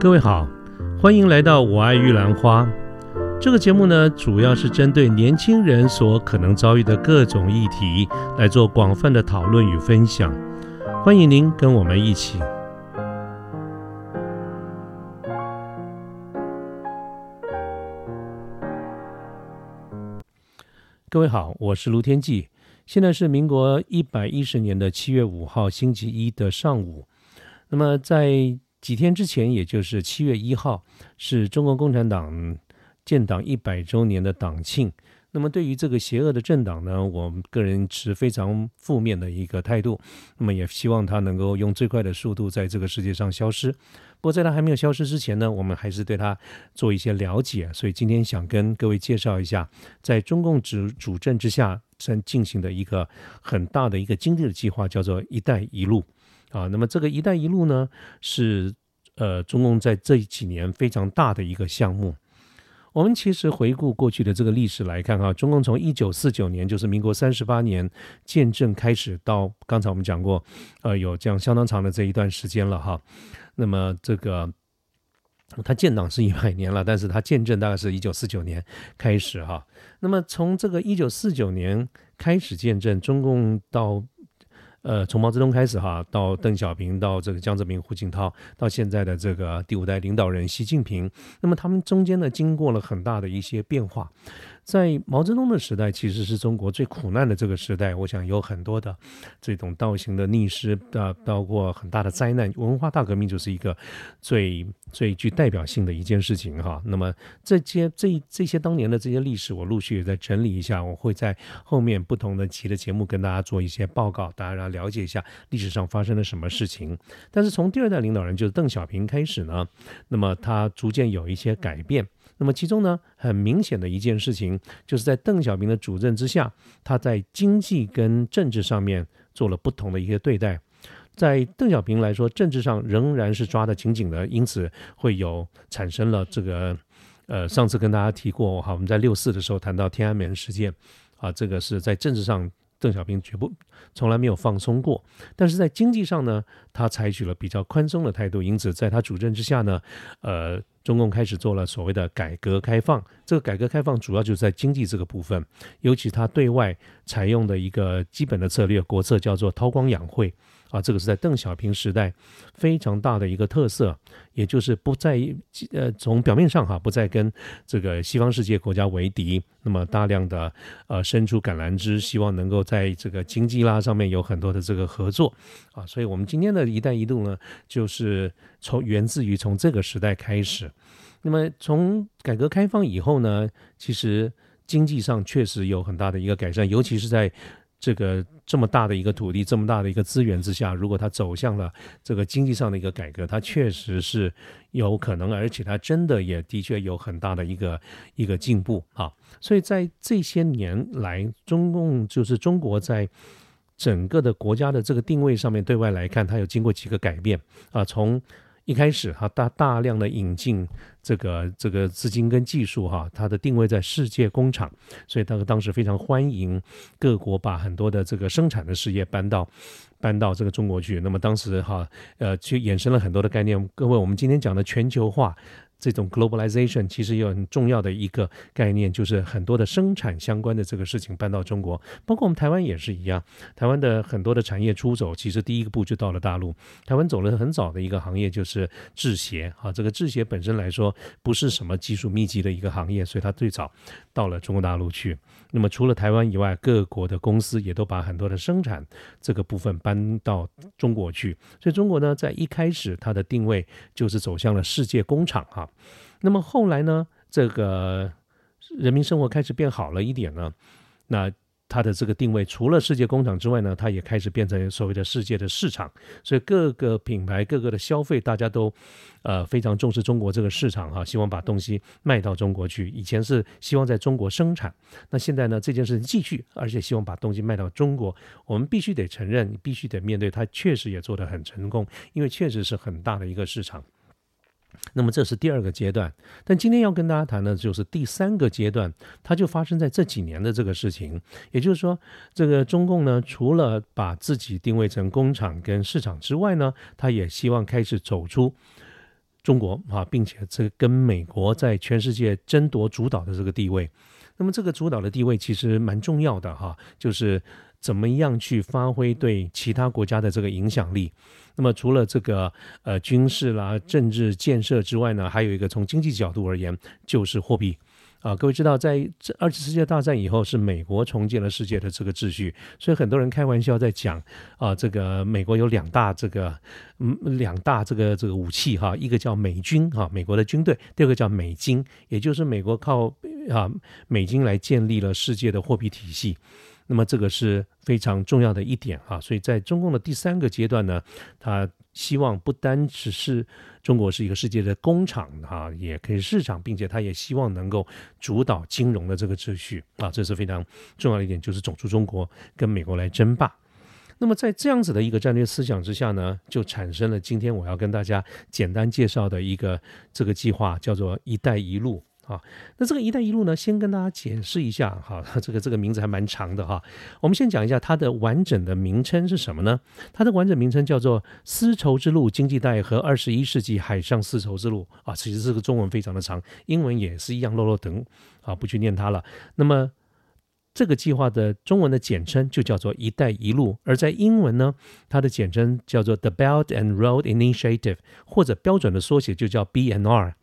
各位好，欢迎来到《我爱玉兰花》这个节目呢，主要是针对年轻人所可能遭遇的各种议题来做广泛的讨论与分享。欢迎您跟我们一起。各位好，我是卢天记，现在是民国一百一十年的七月五号星期一的上午。那么在几天之前，也就是七月一号，是中国共产党建党一百周年的党庆。那么，对于这个邪恶的政党呢，我个人持非常负面的一个态度。那么，也希望它能够用最快的速度在这个世界上消失。不过，在它还没有消失之前呢，我们还是对它做一些了解。所以，今天想跟各位介绍一下，在中共主主政之下正进行的一个很大的一个经济的计划，叫做“一带一路”。啊，那么这个“一带一路”呢，是呃中共在这几年非常大的一个项目。我们其实回顾过去的这个历史来看，哈，中共从一九四九年，就是民国三十八年建政开始，到刚才我们讲过，呃，有这样相当长的这一段时间了，哈。那么这个他建党是一百年了，但是他建政大概是一九四九年开始，哈。那么从这个一九四九年开始建政，中共到呃，从毛泽东开始哈，到邓小平，到这个江泽民、胡锦涛，到现在的这个第五代领导人习近平，那么他们中间呢，经过了很大的一些变化。在毛泽东的时代，其实是中国最苦难的这个时代。我想有很多的这种倒行的逆施，啊，包括很大的灾难。文化大革命就是一个最最具代表性的一件事情哈。那么这些这这些当年的这些历史，我陆续也在整理一下，我会在后面不同的期的节目跟大家做一些报告，大家了解一下历史上发生了什么事情。但是从第二代领导人就是邓小平开始呢，那么他逐渐有一些改变。那么其中呢，很明显的一件事情，就是在邓小平的主政之下，他在经济跟政治上面做了不同的一些对待。在邓小平来说，政治上仍然是抓得紧紧的，因此会有产生了这个，呃，上次跟大家提过，哈，我们在六四的时候谈到天安门事件，啊，这个是在政治上。邓小平绝不从来没有放松过，但是在经济上呢，他采取了比较宽松的态度，因此在他主政之下呢，呃，中共开始做了所谓的改革开放。这个改革开放主要就是在经济这个部分，尤其他对外采用的一个基本的策略国策叫做韬光养晦。啊，这个是在邓小平时代非常大的一个特色，也就是不再呃从表面上哈不再跟这个西方世界国家为敌，那么大量的呃伸出橄榄枝，希望能够在这个经济啦上面有很多的这个合作啊，所以我们今天的一带一路呢，就是从源自于从这个时代开始，那么从改革开放以后呢，其实经济上确实有很大的一个改善，尤其是在。这个这么大的一个土地，这么大的一个资源之下，如果它走向了这个经济上的一个改革，它确实是有可能，而且它真的也的确有很大的一个一个进步啊。所以在这些年来，中共就是中国在整个的国家的这个定位上面，对外来看，它有经过几个改变啊，从。一开始哈大大量的引进这个这个资金跟技术哈，它的定位在世界工厂，所以他当时非常欢迎各国把很多的这个生产的事业搬到搬到这个中国去。那么当时哈呃就衍生了很多的概念，各位我们今天讲的全球化。这种 globalization 其实有很重要的一个概念，就是很多的生产相关的这个事情搬到中国，包括我们台湾也是一样。台湾的很多的产业出走，其实第一个步就到了大陆。台湾走了很早的一个行业就是制鞋啊，这个制鞋本身来说不是什么技术密集的一个行业，所以它最早到了中国大陆去。那么除了台湾以外，各国的公司也都把很多的生产这个部分搬到中国去。所以中国呢，在一开始它的定位就是走向了世界工厂哈。那么后来呢，这个人民生活开始变好了一点呢，那它的这个定位除了世界工厂之外呢，它也开始变成所谓的世界的市场。所以各个品牌、各个的消费，大家都呃非常重视中国这个市场哈，希望把东西卖到中国去。以前是希望在中国生产，那现在呢这件事情继续，而且希望把东西卖到中国。我们必须得承认，必须得面对，它确实也做得很成功，因为确实是很大的一个市场。那么这是第二个阶段，但今天要跟大家谈的就是第三个阶段，它就发生在这几年的这个事情。也就是说，这个中共呢，除了把自己定位成工厂跟市场之外呢，他也希望开始走出中国啊，并且这跟美国在全世界争夺主导的这个地位。那么这个主导的地位其实蛮重要的哈，就是怎么样去发挥对其他国家的这个影响力。那么除了这个呃军事啦、政治建设之外呢，还有一个从经济角度而言，就是货币。啊，各位知道，在这二次世界大战以后，是美国重建了世界的这个秩序，所以很多人开玩笑在讲啊，这个美国有两大这个嗯两大这个这个武器哈，一个叫美军哈，美国的军队，第二个叫美金，也就是美国靠啊美金来建立了世界的货币体系。那么这个是非常重要的一点啊，所以在中共的第三个阶段呢，他希望不单只是中国是一个世界的工厂啊，也可以市场，并且他也希望能够主导金融的这个秩序啊，这是非常重要的一点，就是走出中国跟美国来争霸。那么在这样子的一个战略思想之下呢，就产生了今天我要跟大家简单介绍的一个这个计划，叫做“一带一路”。啊，那这个“一带一路”呢，先跟大家解释一下哈，这个这个名字还蛮长的哈。我们先讲一下它的完整的名称是什么呢？它的完整名称叫做“丝绸之路经济带和二十一世纪海上丝绸之路”啊，其实这个中文非常的长，英文也是一样，漏漏等啊，不去念它了。那么这个计划的中文的简称就叫做“一带一路”，而在英文呢，它的简称叫做 “The Belt and Road Initiative”，或者标准的缩写就叫 BNR。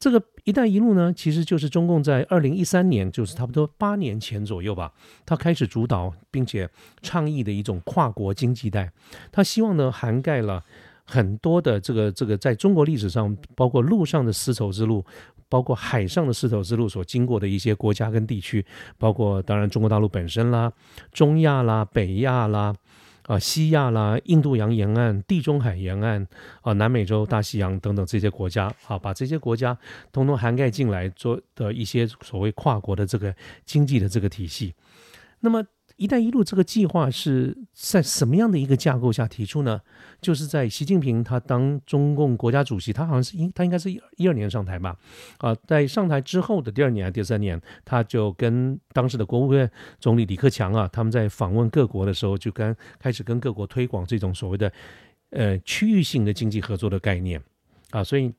这个“一带一路”呢，其实就是中共在二零一三年，就是差不多八年前左右吧，他开始主导并且倡议的一种跨国经济带。他希望呢，涵盖了很多的这个这个在中国历史上，包括陆上的丝绸之路，包括海上的丝绸之路所经过的一些国家跟地区，包括当然中国大陆本身啦，中亚啦，北亚啦。啊，西亚啦、印度洋沿岸、地中海沿岸啊、南美洲、大西洋等等这些国家，啊，把这些国家通通涵盖进来，做的一些所谓跨国的这个经济的这个体系，那么。“一带一路”这个计划是在什么样的一个架构下提出呢？就是在习近平他当中共国家主席，他好像是应他应该是一二年上台吧？啊，在上台之后的第二年还是第三年，他就跟当时的国务院总理李克强啊，他们在访问各国的时候，就跟开始跟各国推广这种所谓的呃区域性的经济合作的概念啊，所以。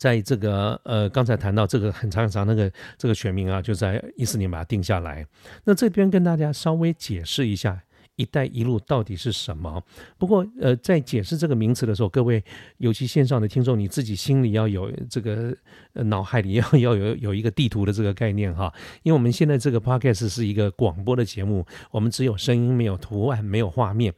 在这个呃，刚才谈到这个很长很长那个这个全名啊，就在一四年把它定下来。那这边跟大家稍微解释一下。“一带一路”到底是什么？不过，呃，在解释这个名词的时候，各位，尤其线上的听众，你自己心里要有这个，呃，脑海里要要有有一个地图的这个概念哈。因为我们现在这个 podcast 是一个广播的节目，我们只有声音，没有图案，没有画面。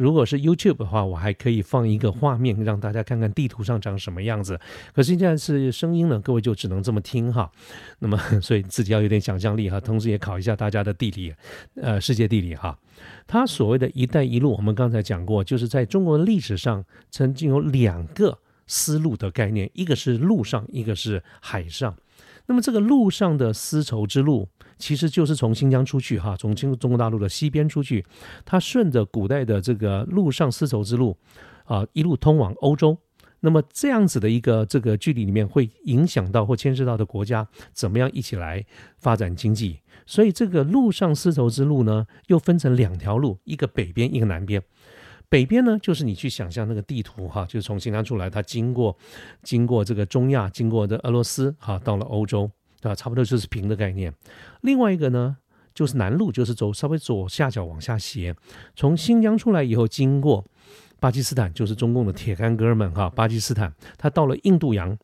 如果是 YouTube 的话，我还可以放一个画面，让大家看看地图上长什么样子。可是现在是声音呢，各位就只能这么听哈。那么，所以自己要有点想象力哈，同时也考一下大家的地理，呃，世界地理哈。它所谓的一带一路，我们刚才讲过，就是在中国历史上曾经有两个丝路的概念，一个是陆上，一个是海上。那么这个陆上的丝绸之路，其实就是从新疆出去哈，从中中国大陆的西边出去，它顺着古代的这个陆上丝绸之路啊，一路通往欧洲。那么这样子的一个这个距离里面，会影响到或牵涉到的国家怎么样一起来发展经济？所以这个陆上丝绸之路呢，又分成两条路，一个北边，一个南边。北边呢，就是你去想象那个地图哈，就是从新疆出来，它经过经过这个中亚，经过的俄罗斯哈，到了欧洲，对吧？差不多就是平的概念。另外一个呢，就是南路，就是走稍微左下角往下斜，从新疆出来以后经过。巴基斯坦就是中共的铁杆哥们哈，巴基斯坦，他到了印度洋，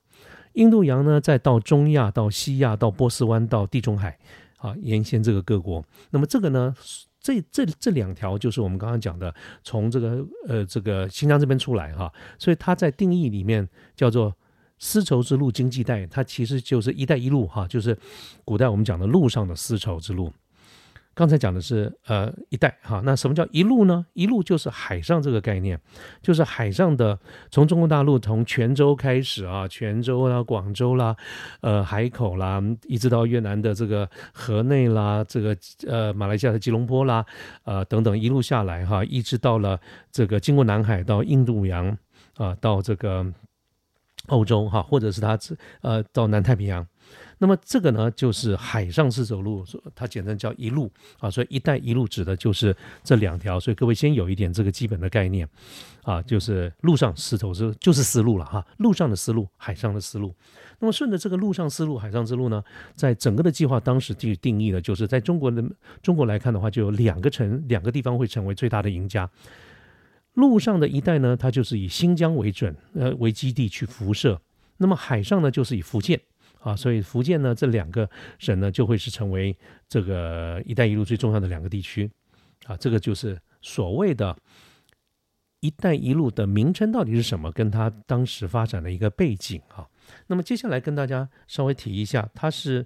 印度洋呢，再到中亚，到西亚，到波斯湾，到地中海，啊，沿线这个各国。那么这个呢，这这这两条就是我们刚刚讲的，从这个呃这个新疆这边出来哈，所以它在定义里面叫做丝绸之路经济带，它其实就是一带一路哈，就是古代我们讲的陆上的丝绸之路。刚才讲的是呃一带哈，那什么叫一路呢？一路就是海上这个概念，就是海上的，从中国大陆从泉州开始啊，泉州啦、广州啦、呃海口啦，一直到越南的这个河内啦，这个呃马来西亚的吉隆坡啦，呃等等一路下来哈，一直到了这个经过南海到印度洋啊，到这个欧洲哈，或者是它呃到南太平洋。那么这个呢，就是海上丝绸路，它简称叫一路啊，所以“一带一路”指的就是这两条。所以各位先有一点这个基本的概念啊，就是陆上丝绸是就是丝路了哈，陆上的丝路，海上的丝路。那么顺着这个陆上丝路、海上之路呢，在整个的计划当时就定义了，就是在中国的中国来看的话，就有两个城、两个地方会成为最大的赢家。陆上的一带呢，它就是以新疆为准，呃为基地去辐射；那么海上呢，就是以福建。啊，所以福建呢，这两个省呢，就会是成为这个“一带一路”最重要的两个地区。啊，这个就是所谓的“一带一路”的名称到底是什么，跟它当时发展的一个背景啊。那么接下来跟大家稍微提一下，它是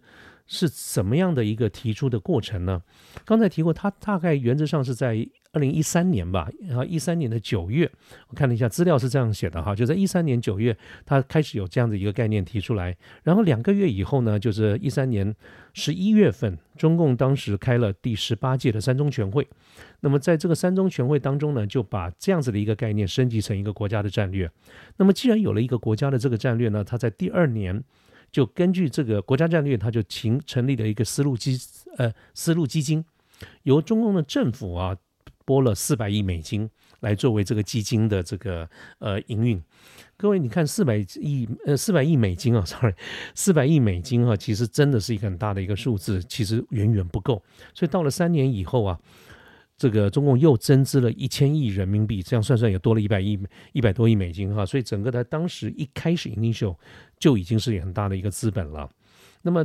是怎么样的一个提出的过程呢？刚才提过，它大概原则上是在。二零一三年吧，然后一三年的九月，我看了一下资料是这样写的哈，就在一三年九月，他开始有这样的一个概念提出来，然后两个月以后呢，就是一三年十一月份，中共当时开了第十八届的三中全会，那么在这个三中全会当中呢，就把这样子的一个概念升级成一个国家的战略。那么既然有了一个国家的这个战略呢，他在第二年就根据这个国家战略，他就成成立了一个丝路基呃丝路基金，由中共的政府啊。拨了四百亿美金来作为这个基金的这个呃营运，各位你看四百亿呃四百亿美金啊，sorry，四百亿美金啊，其实真的是一个很大的一个数字，其实远远不够。所以到了三年以后啊，这个中共又增资了一千亿人民币，这样算算也多了一百亿一百多亿美金哈。所以整个的当时一开始 initial 就已经是很大的一个资本了。那么。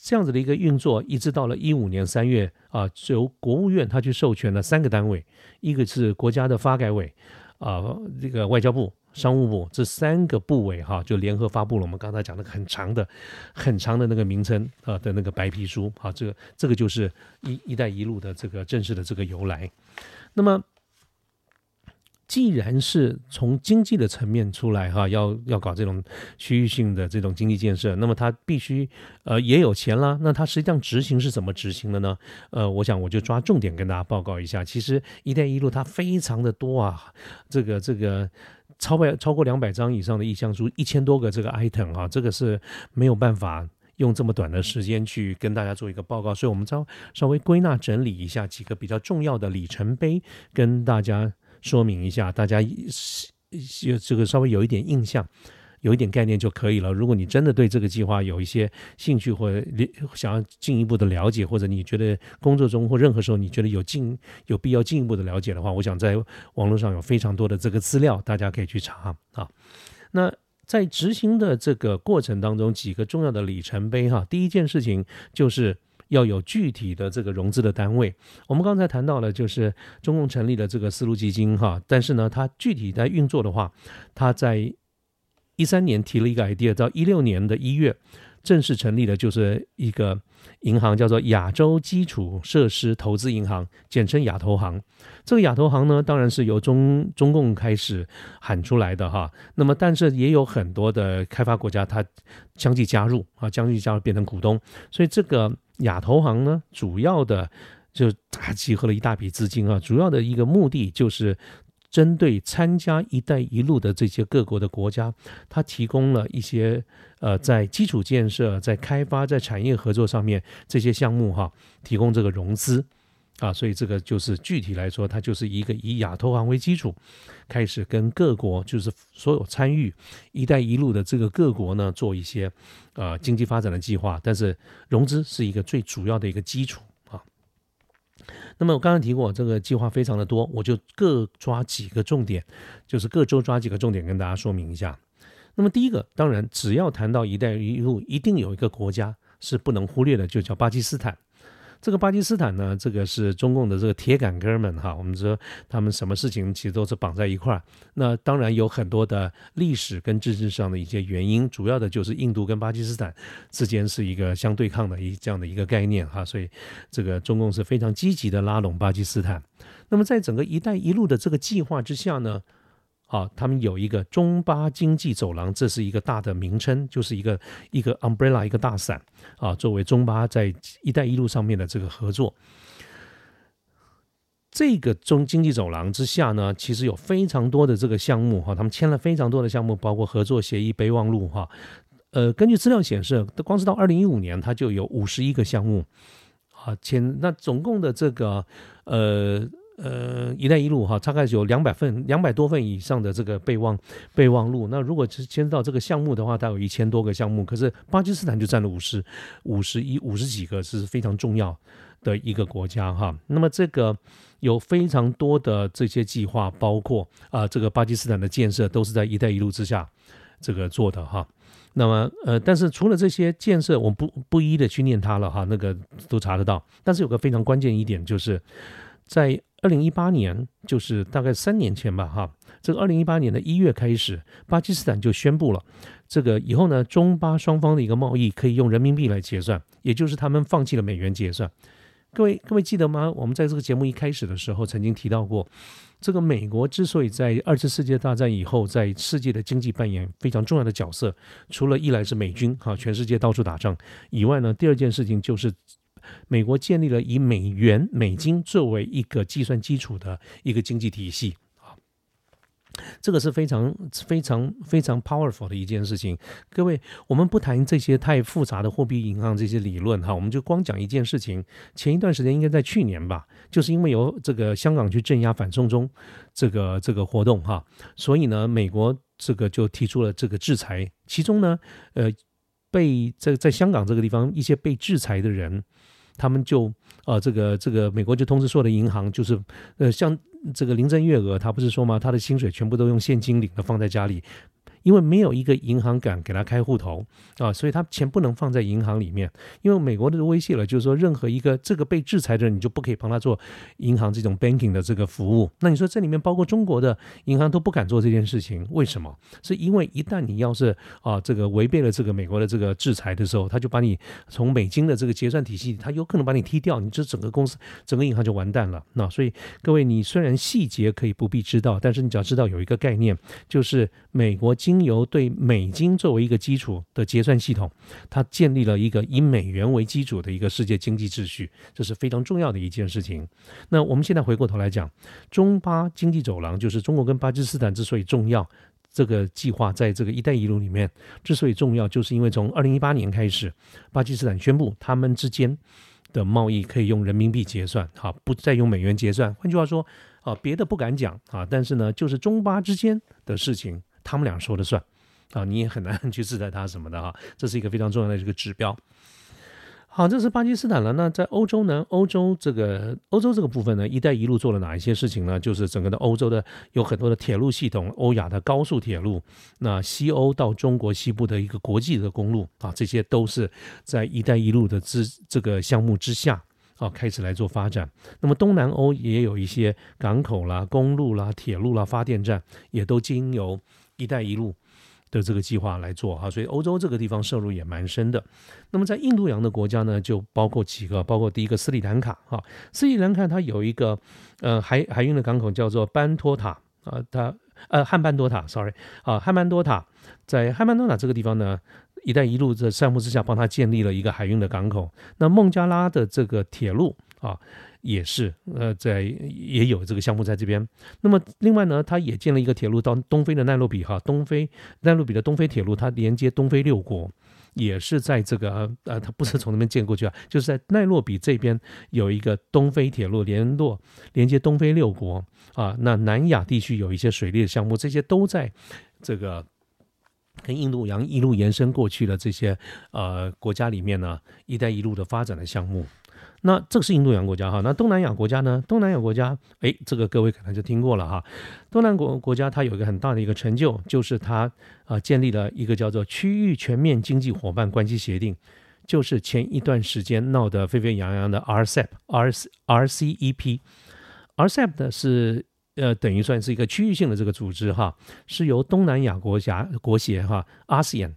这样子的一个运作，一直到了一五年三月啊，由国务院他去授权了三个单位，一个是国家的发改委，啊，这个外交部、商务部这三个部委哈，就联合发布了我们刚才讲的很长的、很长的那个名称啊的那个白皮书啊，这个这个就是一一带一路的这个正式的这个由来，那么。既然是从经济的层面出来哈，要要搞这种区域性的这种经济建设，那么它必须呃也有钱啦。那它实际上执行是怎么执行的呢？呃，我想我就抓重点跟大家报告一下。其实“一带一路”它非常的多啊，这个这个超百超过两百张以上的意向书，一千多个这个 item 啊，这个是没有办法用这么短的时间去跟大家做一个报告，所以我们稍稍微归纳整理一下几个比较重要的里程碑，跟大家。说明一下，大家有这个稍微有一点印象，有一点概念就可以了。如果你真的对这个计划有一些兴趣，或者想要进一步的了解，或者你觉得工作中或任何时候你觉得有进有必要进一步的了解的话，我想在网络上有非常多的这个资料，大家可以去查啊。那在执行的这个过程当中，几个重要的里程碑哈，第一件事情就是。要有具体的这个融资的单位，我们刚才谈到了，就是中共成立的这个丝路基金哈，但是呢，它具体在运作的话，它在一三年提了一个 idea，到一六年的一月正式成立的，就是一个银行，叫做亚洲基础设施投资银行，简称亚投行。这个亚投行呢，当然是由中中共开始喊出来的哈，那么但是也有很多的开发国家，它相继加入啊，相继加入变成股东，所以这个。亚投行呢，主要的就它集合了一大笔资金啊，主要的一个目的就是针对参加“一带一路”的这些各国的国家，它提供了一些呃，在基础建设、在开发、在产业合作上面这些项目哈，提供这个融资。啊，所以这个就是具体来说，它就是一个以亚投行为基础，开始跟各国，就是所有参与“一带一路”的这个各国呢，做一些呃经济发展的计划。但是融资是一个最主要的一个基础。那么我刚刚提过，这个计划非常的多，我就各抓几个重点，就是各州抓几个重点跟大家说明一下。那么第一个，当然只要谈到“一带一路”，一定有一个国家是不能忽略的，就叫巴基斯坦。这个巴基斯坦呢，这个是中共的这个铁杆哥们哈。我们说他们什么事情其实都是绑在一块儿。那当然有很多的历史跟政治上的一些原因，主要的就是印度跟巴基斯坦之间是一个相对抗的一这样的一个概念哈。所以这个中共是非常积极的拉拢巴基斯坦。那么在整个“一带一路”的这个计划之下呢？啊，他们有一个中巴经济走廊，这是一个大的名称，就是一个一个 umbrella 一个大伞啊，作为中巴在“一带一路”上面的这个合作。这个中经济走廊之下呢，其实有非常多的这个项目哈，他们签了非常多的项目，包括合作协议备忘录哈，呃，根据资料显示，光是到二零一五年，它就有五十一个项目啊，签那总共的这个呃呃“一带一路”哈，大概有两百份、两百多份以上的这个备忘备忘录。那如果是牵涉到这个项目的话，它有一千多个项目，可是巴基斯坦就占了五十五十一五十几个，是非常重要的一个国家哈。那么这个有非常多的这些计划，包括啊，这个巴基斯坦的建设都是在“一带一路”之下这个做的哈。那么，呃，但是除了这些建设，我不不一一的去念它了哈，那个都查得到。但是有个非常关键一点，就是在二零一八年，就是大概三年前吧，哈，这个二零一八年的一月开始，巴基斯坦就宣布了，这个以后呢，中巴双方的一个贸易可以用人民币来结算，也就是他们放弃了美元结算。各位各位记得吗？我们在这个节目一开始的时候曾经提到过。这个美国之所以在二次世界大战以后在世界的经济扮演非常重要的角色，除了一来是美军哈，全世界到处打仗以外呢，第二件事情就是美国建立了以美元、美金作为一个计算基础的一个经济体系啊。这个是非常非常非常 powerful 的一件事情。各位，我们不谈这些太复杂的货币银行这些理论哈，我们就光讲一件事情。前一段时间应该在去年吧，就是因为有这个香港去镇压反送中这个这个活动哈，所以呢，美国这个就提出了这个制裁。其中呢，呃，被在在香港这个地方一些被制裁的人。他们就啊，这个这个美国就通知所有的银行，就是呃，像这个林郑月娥，她不是说吗？她的薪水全部都用现金领的，放在家里。因为没有一个银行敢给他开户头啊，所以他钱不能放在银行里面。因为美国的威胁了，就是说任何一个这个被制裁的人，你就不可以帮他做银行这种 banking 的这个服务。那你说这里面包括中国的银行都不敢做这件事情，为什么？是因为一旦你要是啊这个违背了这个美国的这个制裁的时候，他就把你从美金的这个结算体系，他有可能把你踢掉，你这整个公司整个银行就完蛋了。那所以各位，你虽然细节可以不必知道，但是你只要知道有一个概念，就是美国。经由对美金作为一个基础的结算系统，它建立了一个以美元为基础的一个世界经济秩序，这是非常重要的一件事情。那我们现在回过头来讲，中巴经济走廊就是中国跟巴基斯坦之所以重要，这个计划在这个“一带一路”里面之所以重要，就是因为从二零一八年开始，巴基斯坦宣布他们之间的贸易可以用人民币结算，好，不再用美元结算。换句话说，啊，别的不敢讲啊，但是呢，就是中巴之间的事情。他们俩说了算啊，你也很难去制裁他什么的哈，这是一个非常重要的一个指标。好，这是巴基斯坦了。那在欧洲呢？欧洲这个欧洲这个部分呢，“一带一路”做了哪一些事情呢？就是整个的欧洲的有很多的铁路系统，欧亚的高速铁路，那西欧到中国西部的一个国际的公路啊，这些都是在“一带一路”的之这个项目之下啊开始来做发展。那么东南欧也有一些港口啦、公路啦、铁路啦、发电站，也都经由。“一带一路”的这个计划来做哈，所以欧洲这个地方摄入也蛮深的。那么在印度洋的国家呢，就包括几个，包括第一个斯里兰卡哈，斯里兰卡它有一个呃海海运的港口叫做班托塔啊，它呃汉班多塔，sorry 啊汉班多塔，在汉班多塔这个地方呢，“一带一路”的项目之下，帮他建立了一个海运的港口。那孟加拉的这个铁路啊。也是，呃，在也有这个项目在这边。那么另外呢，它也建了一个铁路到东非的奈洛比哈，东非奈洛比的东非铁路，它连接东非六国，也是在这个呃，它不是从那边建过去啊，就是在奈洛比这边有一个东非铁路联络连接东非六国啊。那南亚地区有一些水利的项目，这些都在这个跟印度洋一路延伸过去的这些呃国家里面呢，一带一路的发展的项目。那这个是印度洋国家哈，那东南亚国家呢？东南亚国家，哎，这个各位可能就听过了哈。东南国国家它有一个很大的一个成就，就是它啊建立了一个叫做区域全面经济伙伴关系协定，就是前一段时间闹得沸沸扬扬的 RCEP，R RCEP，RCEP 的是呃等于算是一个区域性的这个组织哈，是由东南亚国家国协哈 ASEAN。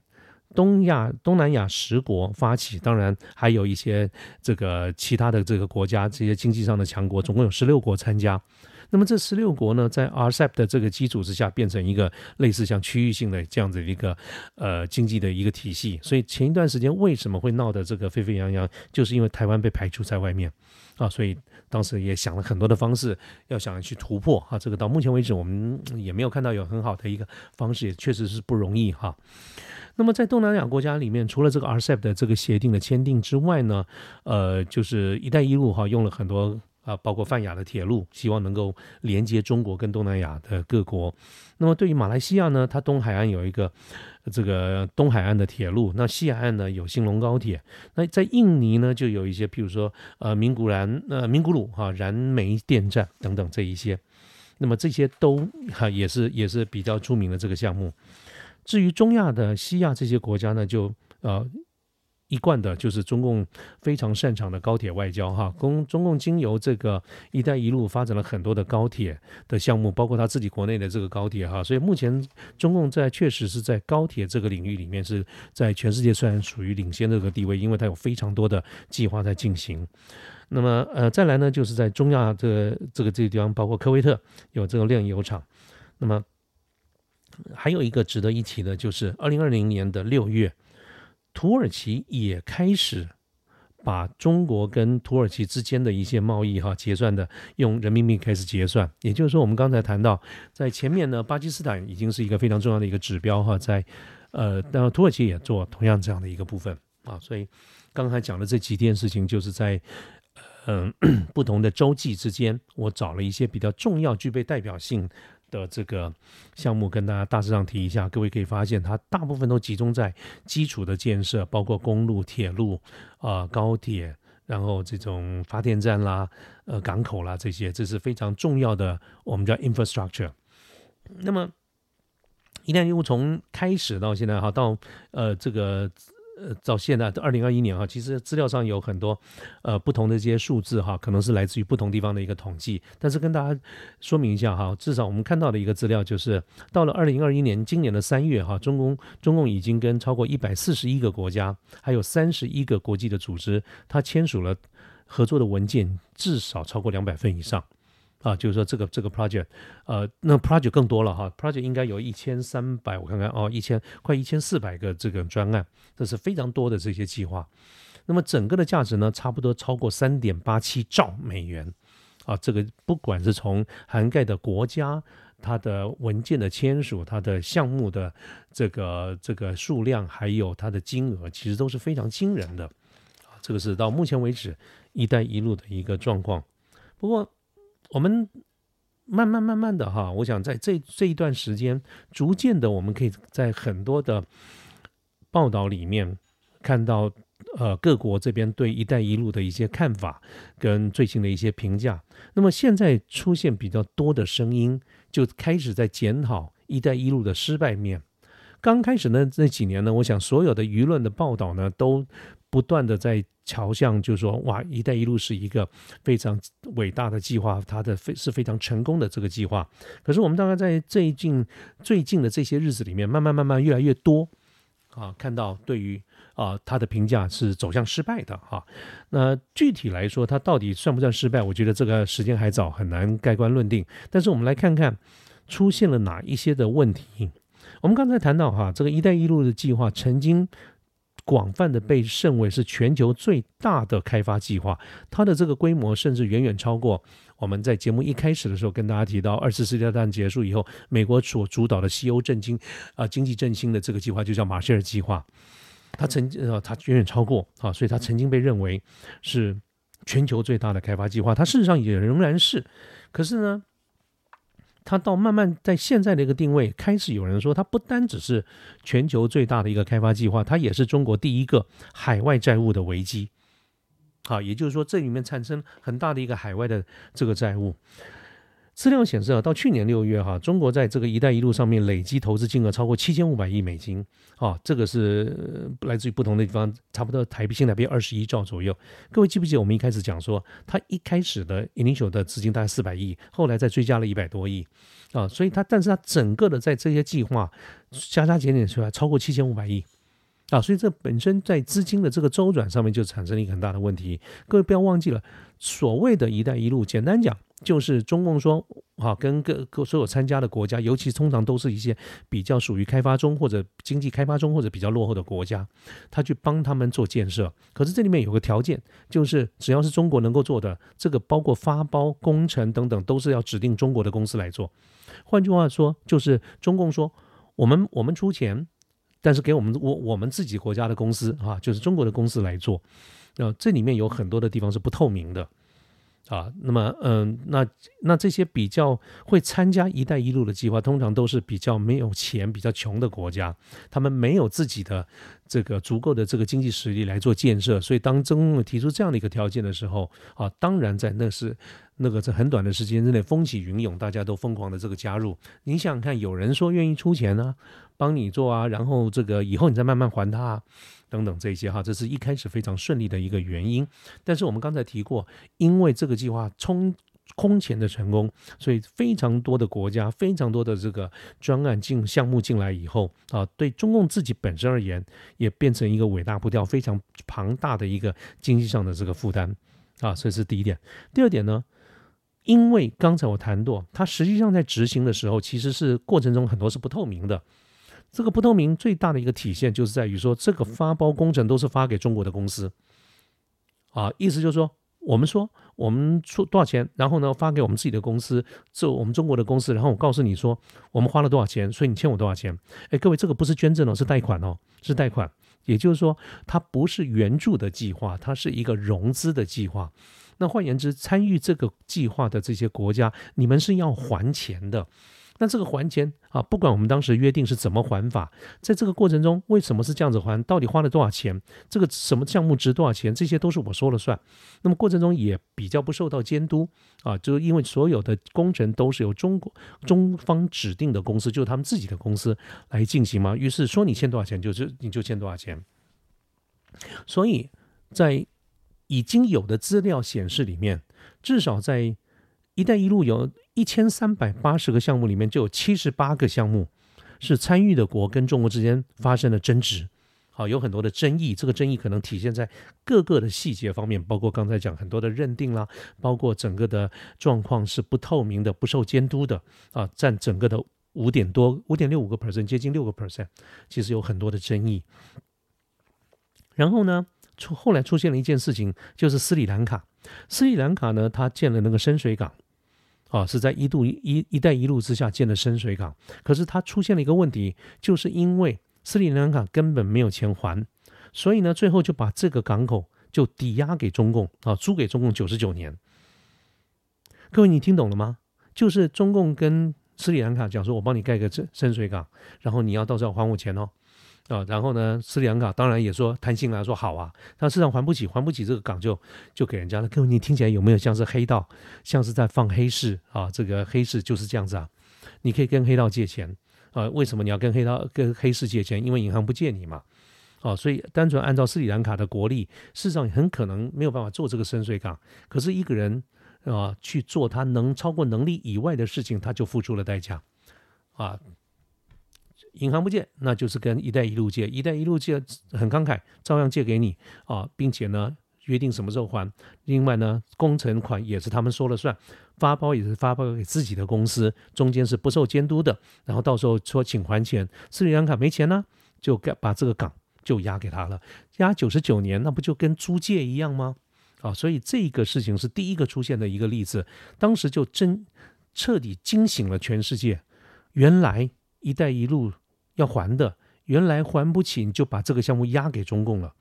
东亚、东南亚十国发起，当然还有一些这个其他的这个国家，这些经济上的强国，总共有十六国参加。那么这十六国呢，在 RCEP 的这个基础之下，变成一个类似像区域性的这样子一个呃经济的一个体系。所以前一段时间为什么会闹得这个沸沸扬扬，就是因为台湾被排除在外面啊，所以当时也想了很多的方式，要想去突破啊。这个到目前为止，我们也没有看到有很好的一个方式，也确实是不容易哈。那么在东南亚国家里面，除了这个 RCEP 的这个协定的签订之外呢，呃，就是“一带一路”哈，用了很多啊，包括泛亚的铁路，希望能够连接中国跟东南亚的各国。那么对于马来西亚呢，它东海岸有一个这个东海岸的铁路，那西海岸呢有兴隆高铁。那在印尼呢，就有一些，譬如说呃名古兰呃名古鲁哈燃煤电站等等这一些。那么这些都哈也是也是比较出名的这个项目。至于中亚的西亚这些国家呢，就呃一贯的就是中共非常擅长的高铁外交哈，公中共经由这个“一带一路”发展了很多的高铁的项目，包括他自己国内的这个高铁哈，所以目前中共在确实是在高铁这个领域里面是在全世界虽然属于领先这个地位，因为它有非常多的计划在进行。那么呃再来呢，就是在中亚这这个这个地方，包括科威特有这个炼油厂，那么。还有一个值得一提的，就是二零二零年的六月，土耳其也开始把中国跟土耳其之间的一些贸易哈结算的用人民币开始结算。也就是说，我们刚才谈到，在前面呢，巴基斯坦已经是一个非常重要的一个指标哈，在呃，当然土耳其也做同样这样的一个部分啊。所以刚才讲的这几件事情，就是在嗯 不同的洲际之间，我找了一些比较重要、具备代表性。的这个项目跟大家大致上提一下，各位可以发现，它大部分都集中在基础的建设，包括公路、铁路、啊高铁，然后这种发电站啦、呃港口啦这些，这是非常重要的，我们叫 infrastructure。那么，一旦用从开始到现在哈，到呃这个。呃，到现在二零二一年哈，其实资料上有很多呃不同的这些数字哈，可能是来自于不同地方的一个统计。但是跟大家说明一下哈，至少我们看到的一个资料就是，到了二零二一年今年的三月哈，中共中共已经跟超过一百四十一个国家，还有三十一个国际的组织，它签署了合作的文件，至少超过两百份以上。啊，就是说这个这个 project，呃，那 project 更多了哈，project 应该有一千三百，我看看哦，一千快一千四百个这个专案，这是非常多的这些计划。那么整个的价值呢，差不多超过三点八七兆美元。啊，这个不管是从涵盖的国家、它的文件的签署、它的项目的这个这个数量，还有它的金额，其实都是非常惊人的。啊，这个是到目前为止“一带一路”的一个状况。不过，我们慢慢慢慢的哈，我想在这这一段时间，逐渐的，我们可以在很多的报道里面看到，呃，各国这边对“一带一路”的一些看法跟最新的一些评价。那么现在出现比较多的声音，就开始在检讨“一带一路”的失败面。刚开始呢，那几年呢，我想所有的舆论的报道呢，都不断的在。朝向就是说，哇，“一带一路”是一个非常伟大的计划，它的非是非常成功的这个计划。可是我们大概在最近最近的这些日子里面，慢慢慢慢越来越多啊，看到对于啊它的评价是走向失败的哈。那具体来说，它到底算不算失败？我觉得这个时间还早，很难盖棺论定。但是我们来看看出现了哪一些的问题。我们刚才谈到哈，这个“一带一路”的计划曾经。广泛的被认为是全球最大的开发计划，它的这个规模甚至远远超过我们在节目一开始的时候跟大家提到，二次世界大战结束以后，美国所主导的西欧振兴啊经济振兴的这个计划就叫马歇尔计划，它曾呃它远远超过啊，所以它曾经被认为是全球最大的开发计划，它事实上也仍然是，可是呢。它到慢慢在现在的一个定位，开始有人说，它不单只是全球最大的一个开发计划，它也是中国第一个海外债务的危机。好，也就是说，这里面产生很大的一个海外的这个债务。资料显示啊，到去年六月哈，中国在这个“一带一路”上面累计投资金额超过七千五百亿美金啊，这个是来自于不同的地方，差不多台币、新台币二十一兆左右。各位记不记得我们一开始讲说，它一开始的 initial 的资金大概四百亿，后来再追加了一百多亿啊，所以它，但是它整个的在这些计划加加减减出来超过七千五百亿啊，所以这本身在资金的这个周转上面就产生了一个很大的问题。各位不要忘记了，所谓的一带一路，简单讲。就是中共说，啊，跟各各所有参加的国家，尤其通常都是一些比较属于开发中或者经济开发中或者比较落后的国家，他去帮他们做建设。可是这里面有个条件，就是只要是中国能够做的，这个包括发包、工程等等，都是要指定中国的公司来做。换句话说，就是中共说，我们我们出钱，但是给我们我我们自己国家的公司啊，就是中国的公司来做。啊，这里面有很多的地方是不透明的。啊，那么，嗯，那那这些比较会参加“一带一路”的计划，通常都是比较没有钱、比较穷的国家，他们没有自己的这个足够的这个经济实力来做建设，所以当中共提出这样的一个条件的时候，啊，当然在那是那个在很短的时间之内风起云涌，大家都疯狂的这个加入。你想想看，有人说愿意出钱呢，帮你做啊，然后这个以后你再慢慢还他。等等这些哈，这是一开始非常顺利的一个原因。但是我们刚才提过，因为这个计划冲空前的成功，所以非常多的国家、非常多的这个专案进项目进来以后啊，对中共自己本身而言，也变成一个尾大不掉、非常庞大的一个经济上的这个负担啊。所以是第一点。第二点呢，因为刚才我谈过，它实际上在执行的时候，其实是过程中很多是不透明的。这个不透明最大的一个体现，就是在于说，这个发包工程都是发给中国的公司，啊，意思就是说，我们说我们出多少钱，然后呢发给我们自己的公司，做我们中国的公司，然后我告诉你说，我们花了多少钱，所以你欠我多少钱。哎，各位，这个不是捐赠哦，是贷款哦，是贷款。也就是说，它不是援助的计划，它是一个融资的计划。那换言之，参与这个计划的这些国家，你们是要还钱的。那这个还钱啊，不管我们当时约定是怎么还法，在这个过程中为什么是这样子还，到底花了多少钱，这个什么项目值多少钱，这些都是我说了算。那么过程中也比较不受到监督啊，就是因为所有的工程都是由中国中方指定的公司，就是他们自己的公司来进行嘛。于是说你欠多少钱，就是你就欠多少钱。所以在已经有的资料显示里面，至少在“一带一路”有。一千三百八十个项目里面，就有七十八个项目是参与的国跟中国之间发生了争执，好，有很多的争议。这个争议可能体现在各个的细节方面，包括刚才讲很多的认定啦，包括整个的状况是不透明的、不受监督的啊，占整个的五点多、五点六五个 percent，接近六个 percent，其实有很多的争议。然后呢，出后来出现了一件事情，就是斯里兰卡，斯里兰卡呢，它建了那个深水港。啊，是在一度一一带一路之下建的深水港，可是它出现了一个问题，就是因为斯里兰卡根本没有钱还，所以呢，最后就把这个港口就抵押给中共啊，租给中共九十九年。各位，你听懂了吗？就是中共跟斯里兰卡讲说，我帮你盖个深深水港，然后你要到时候还我钱哦。啊，然后呢，斯里兰卡当然也说贪心了，说好啊，他市场还不起，还不起这个港就就给人家了。各位，你听起来有没有像是黑道，像是在放黑市啊？这个黑市就是这样子啊，你可以跟黑道借钱啊？为什么你要跟黑道跟黑市借钱？因为银行不借你嘛。哦，所以单纯按照斯里兰卡的国力，事实上很可能没有办法做这个深水港。可是一个人啊去做他能超过能力以外的事情，他就付出了代价啊。银行不借，那就是跟“一带一路”借，“一带一路”借很慷慨，照样借给你啊，并且呢，约定什么时候还。另外呢，工程款也是他们说了算，发包也是发包给自己的公司，中间是不受监督的。然后到时候说请还钱，斯里兰卡没钱呢，就该把这个港就押给他了，押九十九年，那不就跟租借一样吗？啊，所以这个事情是第一个出现的一个例子，当时就真彻底惊醒了全世界，原来“一带一路”。要还的，原来还不起，你就把这个项目押给中共了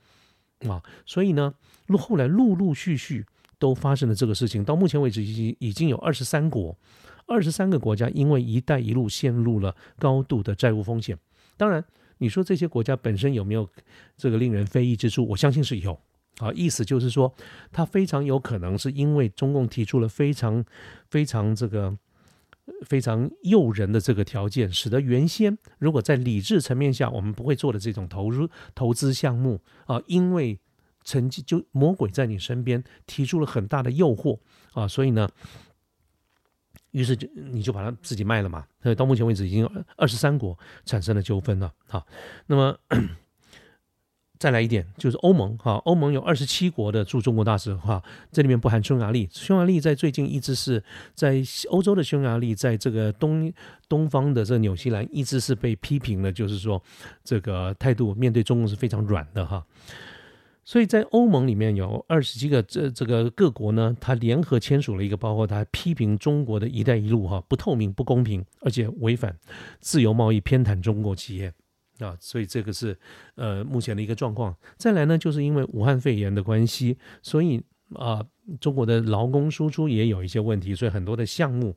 啊！所以呢，后来陆陆续续都发生了这个事情。到目前为止，已经已经有二十三国，二十三个国家因为“一带一路”陷入了高度的债务风险。当然，你说这些国家本身有没有这个令人非议之处？我相信是有啊。意思就是说，它非常有可能是因为中共提出了非常非常这个。非常诱人的这个条件，使得原先如果在理智层面下我们不会做的这种投入投资项目啊，因为成绩就魔鬼在你身边提出了很大的诱惑啊，所以呢，于是就你就把它自己卖了嘛。所以到目前为止已经二十三国产生了纠纷了啊。那么再来一点，就是欧盟哈，欧盟有二十七国的驻中国大使哈，这里面不含匈牙利，匈牙利在最近一直是在欧洲的匈牙利，在这个东东方的这纽西兰一直是被批评的，就是说这个态度面对中共是非常软的哈。所以在欧盟里面有二十七个这这个各国呢，他联合签署了一个，包括他批评中国的一带一路哈不透明、不公平，而且违反自由贸易、偏袒中国企业啊。所以这个是呃目前的一个状况。再来呢，就是因为武汉肺炎的关系，所以啊中国的劳工输出也有一些问题，所以很多的项目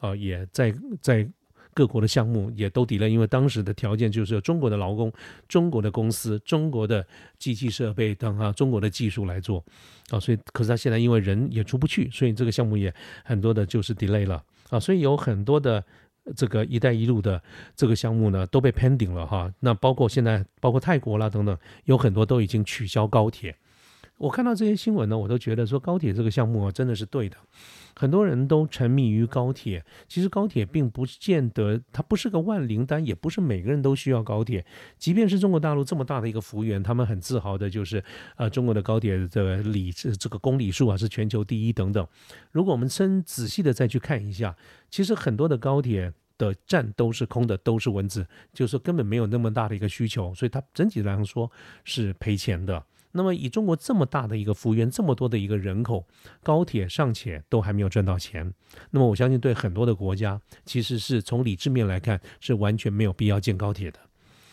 啊也在在。各国的项目也都 delay 了，因为当时的条件就是中国的劳工、中国的公司、中国的机器设备等啊，中国的技术来做啊，所以可是他现在因为人也出不去，所以这个项目也很多的就是 delay 了啊，所以有很多的这个“一带一路”的这个项目呢都被 pending 了哈。那包括现在包括泰国啦等等，有很多都已经取消高铁。我看到这些新闻呢，我都觉得说高铁这个项目啊真的是对的。很多人都沉迷于高铁，其实高铁并不见得它不是个万灵丹，也不是每个人都需要高铁。即便是中国大陆这么大的一个幅员，他们很自豪的就是，呃，中国的高铁的里这个公里数啊是全球第一等等。如果我们深仔细的再去看一下，其实很多的高铁的站都是空的，都是文字，就是根本没有那么大的一个需求，所以它整体来说是赔钱的。那么，以中国这么大的一个幅员，这么多的一个人口，高铁尚且都还没有赚到钱。那么，我相信对很多的国家，其实是从理智面来看，是完全没有必要建高铁的。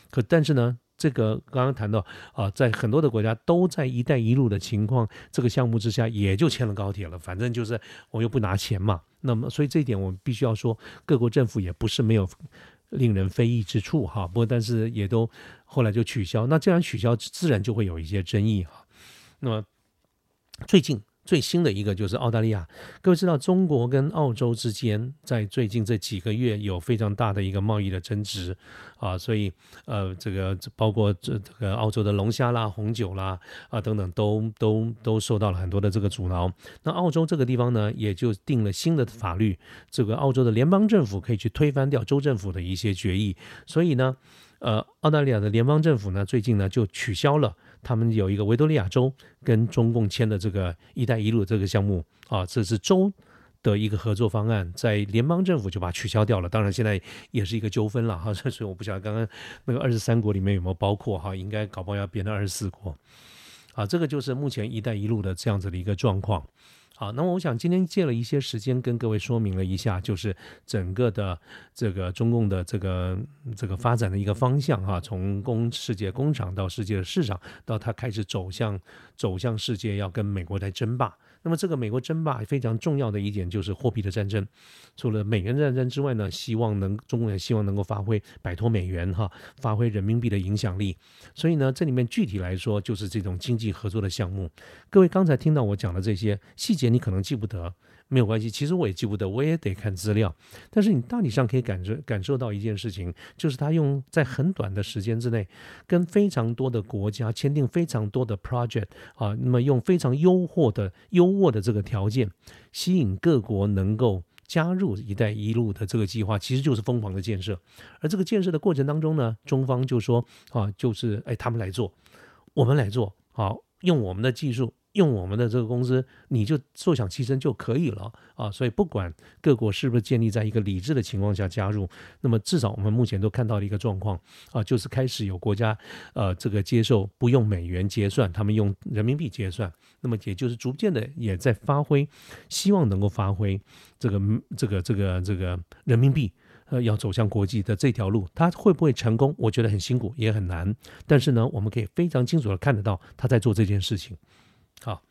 可但是呢，这个刚刚谈到啊，在很多的国家都在“一带一路”的情况这个项目之下，也就签了高铁了。反正就是我又不拿钱嘛。那么，所以这一点我们必须要说，各国政府也不是没有。令人非议之处哈，不过但是也都后来就取消。那既然取消，自然就会有一些争议哈。那么最近。最新的一个就是澳大利亚，各位知道中国跟澳洲之间在最近这几个月有非常大的一个贸易的争执啊，所以呃这个包括这这个澳洲的龙虾啦、红酒啦啊等等都都都受到了很多的这个阻挠。那澳洲这个地方呢，也就定了新的法律，这个澳洲的联邦政府可以去推翻掉州政府的一些决议，所以呢，呃澳大利亚的联邦政府呢最近呢就取消了。他们有一个维多利亚州跟中共签的这个“一带一路”这个项目啊，这是州的一个合作方案，在联邦政府就把它取消掉了。当然，现在也是一个纠纷了哈，所以我不晓得刚刚那个 二十三国里面有没有包括哈，应该搞不好要变成二十四国啊。这个就是目前“一带一路”的这样子的一个状况。好，那么我想今天借了一些时间跟各位说明了一下，就是整个的这个中共的这个这个发展的一个方向哈，从工世界工厂到世界的市场，到它开始走向走向世界要跟美国在争霸。那么这个美国争霸非常重要的一点就是货币的战争，除了美元战争之外呢，希望能中国也希望能够发挥摆脱美元哈，发挥人民币的影响力。所以呢，这里面具体来说就是这种经济合作的项目。各位刚才听到我讲的这些细节，你可能记不得。没有关系，其实我也记不得，我也得看资料。但是你大体上可以感受感受到一件事情，就是他用在很短的时间之内，跟非常多的国家签订非常多的 project 啊，那么用非常优渥的优渥的这个条件，吸引各国能够加入“一带一路”的这个计划，其实就是疯狂的建设。而这个建设的过程当中呢，中方就说啊，就是哎，他们来做，我们来做好，用我们的技术。用我们的这个公司，你就坐享其成就可以了啊！所以不管各国是不是建立在一个理智的情况下加入，那么至少我们目前都看到了一个状况啊，就是开始有国家呃这个接受不用美元结算，他们用人民币结算，那么也就是逐渐的也在发挥，希望能够发挥这个这个这个这个人民币呃要走向国际的这条路，它会不会成功？我觉得很辛苦也很难，但是呢，我们可以非常清楚的看得到他在做这件事情。好，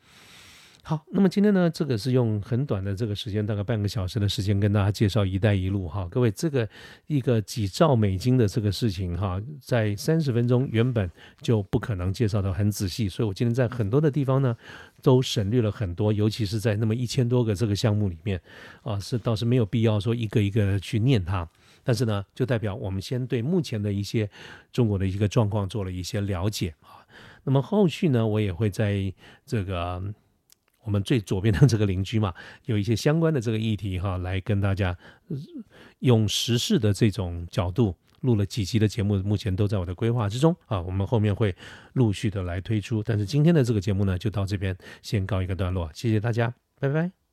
好，那么今天呢，这个是用很短的这个时间，大概半个小时的时间，跟大家介绍“一带一路”哈。各位，这个一个几兆美金的这个事情哈，在三十分钟原本就不可能介绍的很仔细，所以我今天在很多的地方呢，都省略了很多，尤其是在那么一千多个这个项目里面啊，是倒是没有必要说一个一个去念它。但是呢，就代表我们先对目前的一些中国的一个状况做了一些了解。那么后续呢，我也会在这个我们最左边的这个邻居嘛，有一些相关的这个议题哈，来跟大家用时事的这种角度录了几集的节目，目前都在我的规划之中啊。我们后面会陆续的来推出，但是今天的这个节目呢，就到这边先告一个段落，谢谢大家，拜拜。